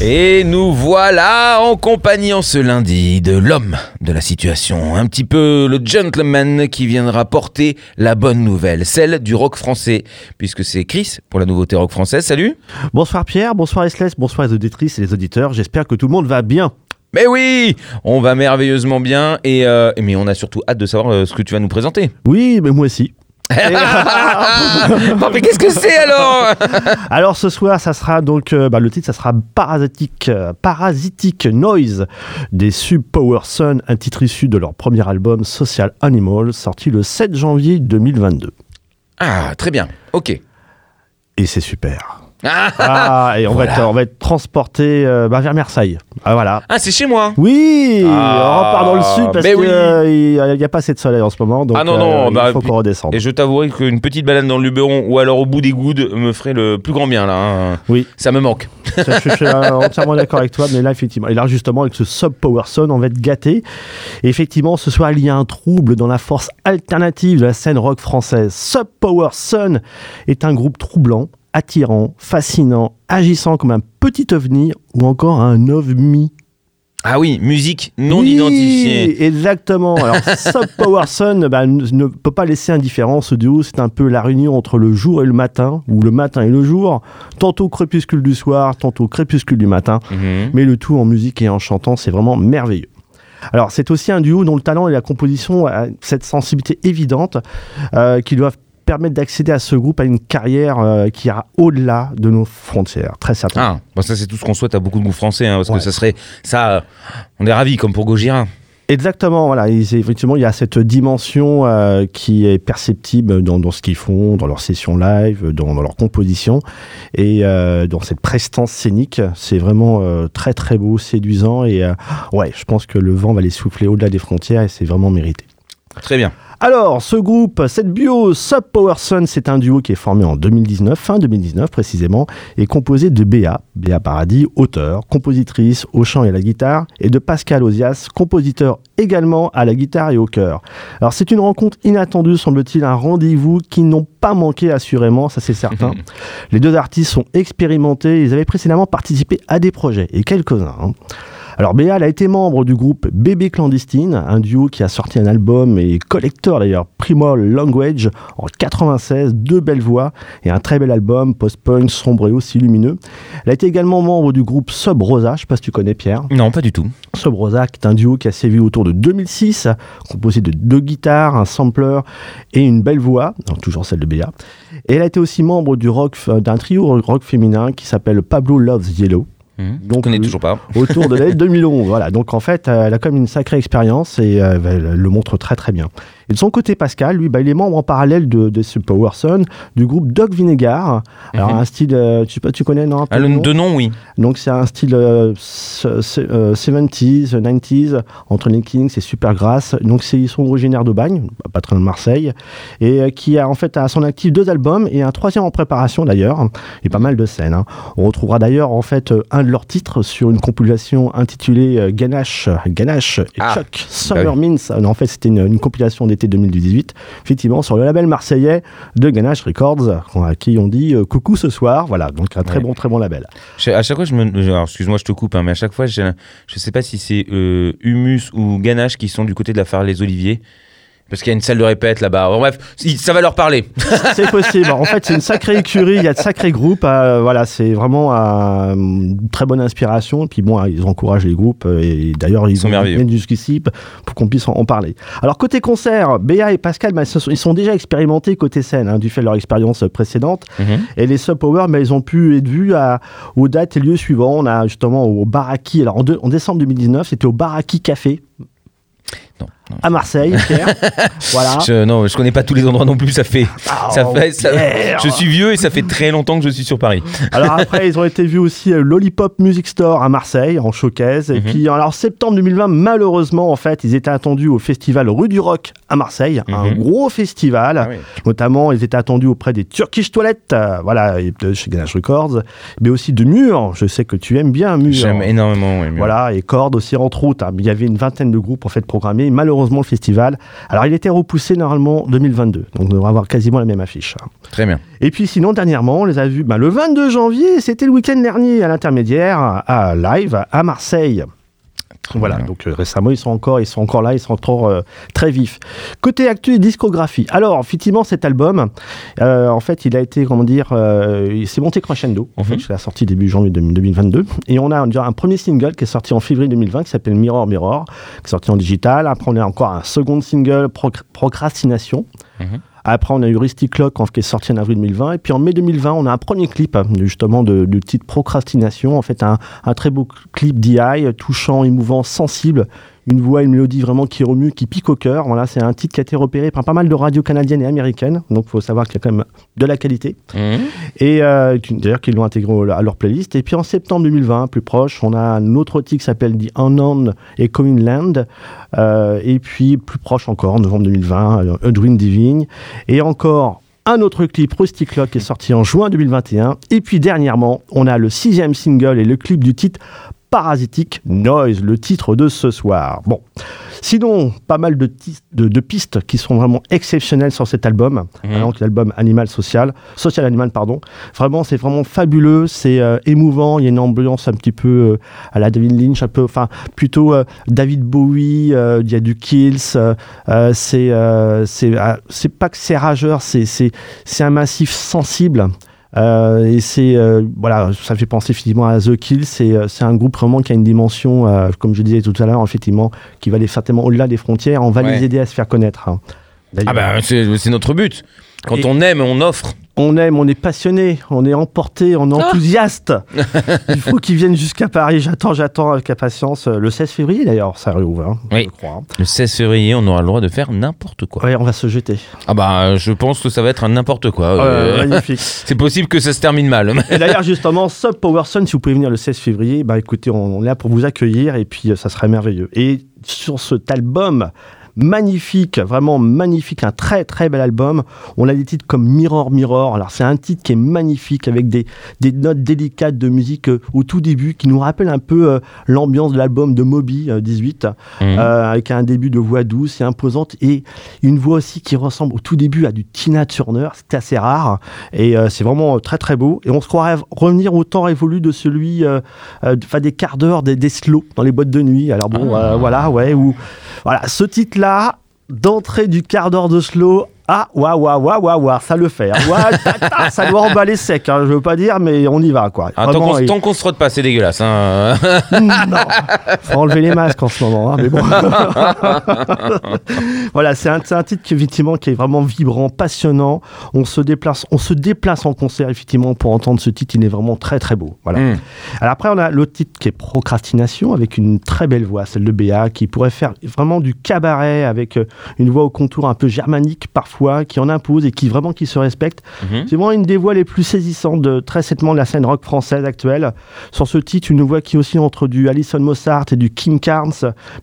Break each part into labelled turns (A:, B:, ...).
A: Et nous voilà en compagnie en ce lundi de l'homme de la situation, un petit peu le gentleman qui viendra porter la bonne nouvelle, celle du rock français, puisque c'est Chris pour la nouveauté rock française. Salut
B: Bonsoir Pierre, bonsoir Esles, bonsoir les auditrices et les auditeurs. J'espère que tout le monde va bien.
A: Mais oui, on va merveilleusement bien et euh, mais on a surtout hâte de savoir euh, ce que tu vas nous présenter.
B: Oui, mais moi aussi.
A: Mais qu'est-ce que c'est alors
B: Alors ce soir, ça sera donc euh, bah, le titre, ça sera Parasitic, euh, Parasitic Noise des Sub Power Sun, un titre issu de leur premier album Social Animal, sorti le 7 janvier 2022.
A: Ah, très bien. Ok.
B: Et c'est super.
A: Ah,
B: Ah, et on,
A: Voilà.
B: va être, on va être transporté euh, bah, vers Marseille. Ah voilà.
A: ah, c'est chez moi.
B: Oui,
A: Ah,
B: on repart dans le sud parce qu'il
A: oui.
B: n'y a, pas assez de soleil en ce moment, donc
A: Ah non, non,
B: euh,
A: bah,
B: il faut qu'on redescende.
A: Et je t'avouerai qu'une petite balade dans le Luberon ou alors au bout des goudes me ferait le plus grand bien là. hein.
B: Oui.
A: Ça me manque.
B: Ça, je, je suis euh, entièrement d'accord avec toi, mais là, effectivement, et là, justement, avec ce Sub Power Sun, on va être gâté. Effectivement, ce soir, il y a un trouble dans la force alternative de la scène rock française. Sub Power Sun est un groupe troublant, attirant, fascinant, agissant comme un petit ovni ou encore un ovni.
A: Ah oui, musique non
B: Oui,
A: identifiée.
B: Exactement. Alors, Sub Power Sun bah, ne, peut pas laisser indifférent ce duo. C'est un peu la réunion entre le jour et le matin, ou le matin et le jour. Tantôt crépuscule du soir, tantôt crépuscule du matin.
A: Mhm.
B: Mais le tout en musique et en chantant, c'est vraiment merveilleux. Alors, c'est aussi un duo dont le talent et la composition a cette sensibilité évidente euh, qui doivent permettre d'accéder à ce groupe à une carrière euh, qui ira au-delà de nos frontières, très certainement.
A: Ah, bah ça c'est tout ce qu'on souhaite à beaucoup de groupes français, hein, parce
B: Ouais.
A: que ça serait ça. euh, on est ravis comme pour Gojira.
B: Exactement, voilà. Effectivement, il y a cette dimension euh, qui est perceptible dans, dans ce qu'ils font, dans leurs sessions live, dans, dans leur composition et euh, dans cette prestance scénique. C'est vraiment euh, très très beau, séduisant et ouais, je pense que le vent va les souffler au-delà des frontières et c'est vraiment mérité.
A: Très bien.
B: Alors, ce groupe, cette bio Sub Power Sun, c'est un duo qui est formé en 2019, fin 2019 précisément, et composé de Béa, Béa Paradis, auteur, compositrice au chant et à la guitare, et de Pascal Ozias, compositeur également à la guitare et au chœur. Alors, c'est une rencontre inattendue, semble-t-il, un rendez-vous qui n'ont pas manqué assurément, ça c'est certain. Les deux artistes sont expérimentés, ils avaient précédemment participé à des projets, et quelques-uns. hein. Alors Béal a été membre du groupe Bébé Clandestine, un duo qui a sorti un album et collector d'ailleurs, Primal Language, en 96, deux belles voix et un très bel album, post-punk, sombre et aussi lumineux. Elle a été également membre du groupe Sub Rosa, je sais pas si tu connais Pierre.
A: Non, pas du tout.
B: Sub Rosa, qui est un duo qui a sévi autour de 2006, composé de deux guitares, un sampler et une belle voix, donc toujours celle de Béa. Et elle a été aussi membre du rock, d'un trio rock féminin qui s'appelle Pablo Loves Yellow.
A: Je
B: Donc,
A: connais toujours pas.
B: autour de l'année 2011. Voilà. Donc en fait, euh, elle a quand même une sacrée expérience et euh, elle le montre très très bien. Et de son côté, Pascal, lui, bah, il est membre en parallèle de, de ce Power Sun du groupe Dog Vinegar. Alors
A: Mhm.
B: un style, euh, tu, tu connais non un peu
A: Ah,
B: le nom
A: de nom, oui.
B: Donc c'est un style euh, se- se- euh, 70s, 90s, entre les Kings et Supergrass. Donc c'est- ils sont originaires d'Aubagne, pas très loin de Marseille, et qui a en fait à son actif deux albums et un troisième en préparation d'ailleurs, et pas mal de scènes. hein. On retrouvera d'ailleurs en fait un de leurs titres sur une compilation intitulée euh, Ganache, Ganache et
A: Ah,
B: Chuck Summer
A: oui.
B: Euh, En fait c'était une, une compilation d'été 2018, effectivement sur le label marseillais de Ganache Records, à qui on dit euh, coucou ce soir. Voilà, donc un très
A: Ouais.
B: bon très bon label.
A: À chaque fois, je me. alors, excuse-moi, je te coupe, hein, mais à chaque fois, je sais pas si c'est euh, Humus ou Ganache qui sont du côté de la Phare les Oliviers. Parce qu'il y a une salle de répète là-bas. Bon, bref, ça va leur parler.
B: C'est possible. En fait, c'est une sacrée écurie. Il y a de sacrés groupes. euh, voilà, c'est vraiment euh, une très bonne inspiration. Et puis bon, ils encouragent les groupes. euh, Et d'ailleurs, ils,
A: sont
B: ont viennent jusqu'ici pour qu'on puisse en, en parler. Alors côté concert, Béa et Pascal, bah, ils sont déjà expérimentés côté scène hein, du fait de leur expérience précédente.
A: Mhm.
B: Et les Sub Power, mais ils ont pu être vus à, aux dates et lieux suivants. On a justement au Baraki. Alors en, en décembre 2019, c'était au Baraki Café.
A: Non.
B: À Marseille, Pierre. voilà.
A: Je, non, je connais pas tous les endroits non plus. Ça fait,
B: Ah,
A: ça
B: oh,
A: fait, ça-
B: Pierre.
A: je suis vieux et ça fait très longtemps que je suis sur Paris.
B: Alors après, ils ont été vus aussi à Lollipop Music Store à Marseille, en showcase. Et
A: Mhm.
B: puis, alors septembre 2020, malheureusement, en fait, ils étaient attendus au festival Rue du Rock à Marseille, un
A: Mhm.
B: gros festival.
A: Ah oui.
B: Notamment, ils étaient attendus auprès des Turkish Toilettes, euh, voilà, de chez Ganache Records, mais aussi de Mur. Je sais que tu aimes bien Mur.
A: J'aime énormément. mais-
B: Voilà, et Cordes aussi entre autres. hein. Il y avait une vingtaine de groupes en fait programmés. Malheureusement, le festival, alors il était repoussé normalement 2022, donc on devrait avoir quasiment la même affiche. hein.
A: Très bien.
B: Et puis sinon, dernièrement, on les a vus ben, le 22 janvier, c'était le week-end dernier à l'intermédiaire, à live à Marseille. Voilà, donc euh, récemment ils sont encore, ils sont encore là, ils sont encore euh, très vifs. Côté actu et discographie. Alors effectivement cet album, euh, en fait il a été comment dire, euh, il s'est monté crescendo en
A: Mhm.
B: fait jusqu'à la sortie début janvier 2022. Et on a déjà un premier single qui est sorti en février 2020 qui s'appelle Mirror Mirror, qui est sorti en digital. Après on a encore un second single Proc- Procrastination.
A: Mhm.
B: Après, on a eu Risty Clock qui est sorti en avril 2020. Et puis en mai 2020, on a un premier clip, hein, justement, de, du titre Procrastination. En fait, un, un très beau clip DI, euh, touchant, émouvant, sensible. Une voix, une mélodie vraiment qui remue, qui pique au cœur. Voilà, c'est un titre qui a été repéré par pas mal de radios canadiennes et américaines. Donc, il faut savoir qu'il y a quand même de la qualité.
A: Mhm.
B: Et euh, d'ailleurs, qu'ils l'ont intégré à leur playlist. Et puis en septembre 2020, plus proche, on a un autre titre qui s'appelle The Unknown Echoing Land. Euh, et puis plus proche encore, en novembre 2020, euh, A Dream Divine. Et encore un autre clip, Rusty Clock, qui est sorti en juin 2021. Et puis dernièrement, on a le sixième single et le clip du titre Parasitic Noise, le titre de ce soir. Bon, sinon, pas mal de, de- de pistes qui sont vraiment exceptionnelles sur cet album. Donc, l'album Animal Social, Social Animal, pardon. Vraiment, c'est vraiment fabuleux, c'est euh, émouvant. Il y a une ambiance un petit peu euh, à la David Lynch, un peu, enfin, plutôt euh, David Bowie. Il y a du Kills. c'est, c'est, ah, c'est pas que c'est rageur, c'est un massif sensible. Euh, et c'est euh, voilà, ça fait penser effectivement à The Kills. C'est, euh, c'est un groupe vraiment qui a une dimension, comme je disais tout à l'heure, effectivement, qui va aller certainement au-delà des frontières. On va
A: Ouais.
B: les aider à se faire connaître. hein.
A: Ah bah c'est c'est notre but. Quand
B: Et-
A: on aime, on offre.
B: On aime, on est passionné, on est emporté, on est enthousiaste. Il faut qu'ils viennent jusqu'à Paris. J'attends, j'attends avec impatience. Euh, Le 16 février d'ailleurs, ça réouvre, hein,
A: Oui.
B: je crois.
A: Le 16 février, on aura le droit de faire n'importe quoi.
B: Ouais, on va se jeter.
A: Ah bah je pense que ça va être un n'importe quoi.
B: Euh,
A: Euh,
B: magnifique.
A: c'est possible que ça se termine mal.
B: Et d'ailleurs, justement, Sub Power Sun, si vous pouvez venir le 16 février, bah écoutez, on, on est là pour vous accueillir et puis euh, ça serait merveilleux. Et sur cet album magnifique, vraiment magnifique, un très très bel album, on a des titres comme Mirror Mirror. Alors c'est un titre qui est magnifique avec des, des notes délicates de musique euh, au tout début qui nous rappelle un peu euh, l'ambiance de l'album de Moby euh, 18
A: Mhm.
B: euh, avec un début de voix douce et imposante et une voix aussi qui ressemble au tout début à du Tina Turner, c'est assez rare et c'est vraiment très très beau et on se croirait revenir au temps révolu de celui enfin des quarts d'heure des, des slows dans les boîtes de nuit alors bon
A: Ah.
B: voilà ouais ou voilà ce titre là d'entrée du quart d'heure de slow ah, waouh, waouh, waouh, waouh, waouh, ça le fait. hein. Ouah, ça doit emballer sec, hein, je veux pas dire, mais on y va, quoi.
A: Ah, tant qu'on
B: et-
A: se frotte pas, c'est dégueulasse. hein.
B: non, faut enlever les masques en ce moment, hein, mais bon. voilà, c'est un, un titre qui effectivement qui est vraiment vibrant, passionnant. On se déplace, on se déplace en concert effectivement pour entendre ce titre. Il est vraiment très très beau. Voilà.
A: Mm.
B: Alors après, on a l'autre titre qui est Procrastination avec une très belle voix, celle de Béa, qui pourrait faire vraiment du cabaret avec euh, une voix au contour un peu germanique parfois, qui en impose et qui vraiment qui se respecte.
A: Mhm.
B: C'est vraiment une des voix les plus saisissantes de très certainement de la scène rock française actuelle. Sur ce titre, une voix qui est aussi entre du Alison Mossart et du Kim Carnes,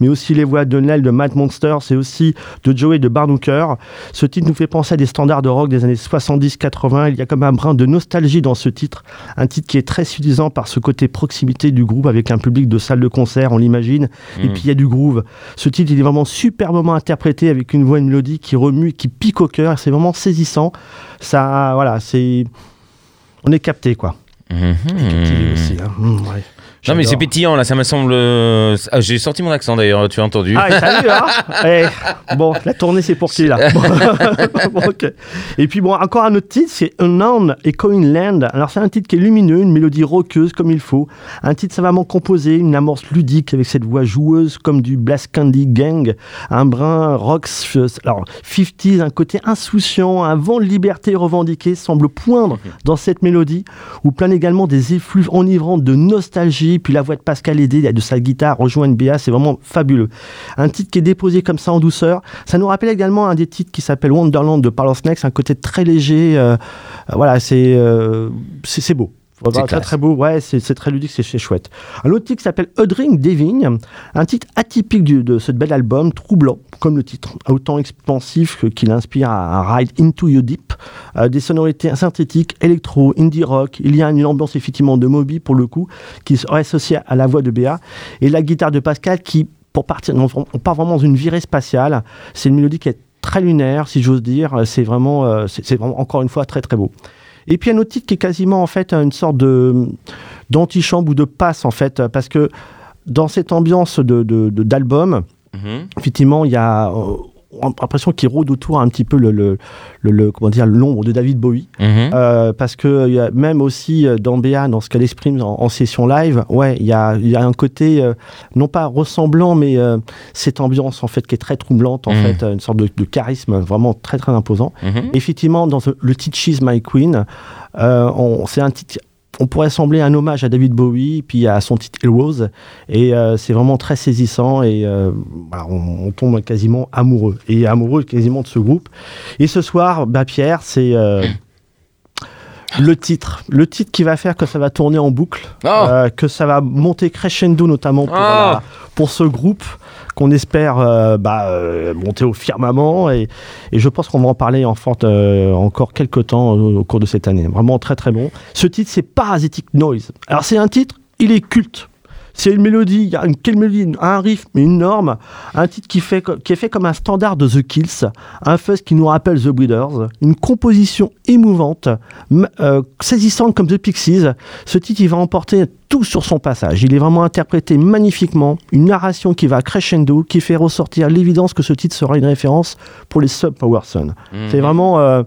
B: mais aussi les voix de Nell de Matt Monster, c'est aussi de Joey de Barnooker. Ce titre nous fait penser à des standards de rock des années 70-80. Il y a comme un brin de nostalgie dans ce titre. Un titre qui est très suffisant par ce côté proximité du groupe avec un public de salle de concert, on l'imagine. Et
A: Mm.
B: puis il y a du groove. Ce titre, il est vraiment superbement interprété avec une voix, une mélodie qui remue, qui pique au cœur. C'est vraiment saisissant. Ça, voilà, c'est. On est capté, quoi.
A: Mhm.
B: Aussi, hein. Mmh, ouais.
A: Non mais c'est pétillant là, ça me semble. euh, ah, J'ai sorti mon accent d'ailleurs, tu as entendu.
B: Ah, et vu, hein Eh, Bon, la tournée, c'est pour qui, là? Bon. Et puis, bon, encore un autre titre, c'est Unknown Echoing Land. Alors, c'est un titre qui est lumineux, une mélodie roqueuse comme il faut. Un titre savamment composé, une amorce ludique avec cette voix joueuse comme du Blast Candy Gang. Un brin rock, alors, 50s, un côté insouciant, un vent de liberté revendiqué semble poindre dans cette mélodie où plein des effluves enivrantes de nostalgie, puis la voix de Pascal Aidé de sa guitare rejoint une BA, c'est vraiment fabuleux. Un titre qui est déposé comme ça en douceur, ça nous rappelle également un des titres qui s'appelle Wonderland de Parlor Snakes, un côté très léger, euh, voilà, c'est euh, beau. Voilà, très
A: classe.
B: très beau, ouais, c'est très ludique, c'est chouette. Un autre titre s'appelle A Drink Diving, un titre atypique du- de ce bel album, troublant, comme le titre, autant expansif qu'il inspire à un ride into your deep, euh, des sonorités synthétiques, électro, indie rock, il y a une ambiance effectivement de Moby pour le coup, qui serait associée à la voix de Béa, et la guitare de Pascal qui, pour partir, on on part vraiment dans une virée spatiale, c'est une mélodie qui est très lunaire, si j'ose dire, c'est vraiment, euh, c'est c'est vraiment encore une fois très très beau. Et puis un autre titre qui est quasiment en fait une sorte de d'antichambre ou de passe en fait, parce que dans cette ambiance de d'album,
A: Mhm.
B: effectivement, il y a on a l'impression qu'il rôde autour un petit peu le, le, le- le- comment dire l'ombre de David Bowie.
A: Mhm.
B: Euh, parce que il y a même aussi euh, dans Béa, dans ce qu'elle exprime en, en session live, ouais, il y a, y a un côté euh, non pas ressemblant, mais euh, cette ambiance en fait qui est très troublante, en
A: Mhm.
B: fait, une sorte de, de charisme vraiment très très imposant.
A: Mhm.
B: Effectivement, dans le titre She's My Queen, c'est un titre. On pourrait sembler un hommage à David Bowie, puis à son titre Heroes, et euh, c'est vraiment très saisissant, et euh, on tombe quasiment amoureux, et amoureux quasiment de ce groupe. Et ce soir, bah Pierre, c'est euh, le titre, le titre qui va faire que ça va tourner en boucle,
A: Oh.
B: euh, que ça va monter crescendo notamment pour,
A: Oh.
B: la- pour ce groupe qu'on espère euh, bah, euh, monter au firmament et, et je pense qu'on va en parler en forte, euh, encore quelques temps au, au cours de cette année. Vraiment très très bon. Ce titre c'est Parasitic Noise. Alors c'est un titre, il est culte. C'est une mélodie, il y a une, quelle mélodie, un riff, mais une norme, un titre qui, fait, qui est fait comme un standard de The Kills, un fuzz qui nous rappelle The Breeders, une composition émouvante, euh, saisissante comme The Pixies. Ce titre, il va emporter tout sur son passage. Il est vraiment interprété magnifiquement, une narration qui va crescendo, qui fait ressortir l'évidence que ce titre sera une référence pour les Sub Power Son. C'est vraiment euh,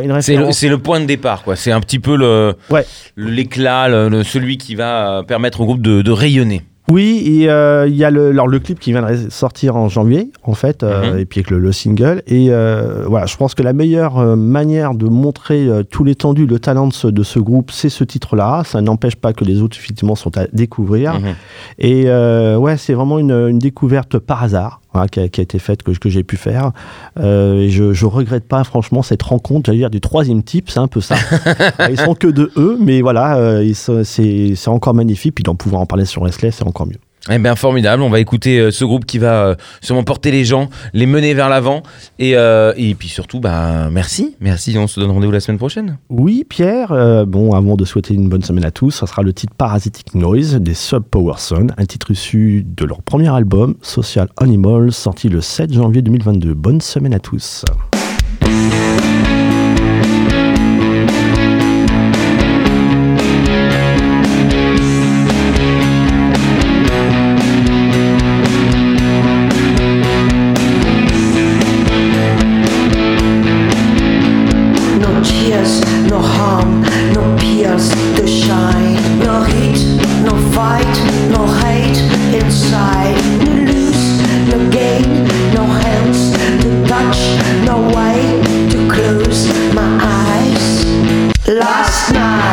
B: ouais,
A: C'est le, point de départ, quoi. C'est un petit peu le,
B: Ouais.
A: l'éclat, le- le- celui qui va euh, permettre au groupe de, de rayonner.
B: Oui, euh, il y a le, alors, le clip qui vient de sortir en janvier, en fait, euh,
A: Mhm.
B: et puis avec le, le single. Et euh, voilà, je pense que la meilleure manière de montrer tout l'étendue, le talent de ce, de ce groupe, c'est ce titre-là. Ça n'empêche pas que les autres, effectivement, sont à découvrir.
A: Mhm.
B: Et ouais, c'est vraiment une, une découverte par hasard qui, a, qui a été faite, que, que j'ai pu faire. Euh, et je, je regrette pas, franchement, cette rencontre, j'allais dire, du troisième type, c'est un peu ça. ils sont que de eux, mais voilà, euh, c'est encore magnifique. Puis d'en pouvoir en parler sur Restless, c'est encore mieux.
A: Eh bien, formidable. On va écouter euh, ce groupe qui va euh, sûrement porter les gens, les mener vers l'avant. Et, euh, et puis surtout, bah, merci. Merci. On se donne rendez-vous la semaine prochaine.
B: Oui, Pierre. bon, avant de souhaiter une bonne semaine à tous, ça sera le titre Parasitic Noise des Sub Power Son, un titre issu de leur premier album, Social Animal, sorti le 7 janvier 2022. Bonne semaine à tous.
C: Last night.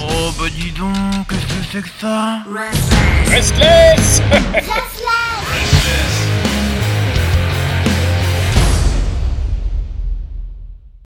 A: Oh bah dis donc, qu'est-ce que c'est que ça?
D: Restless
E: Restless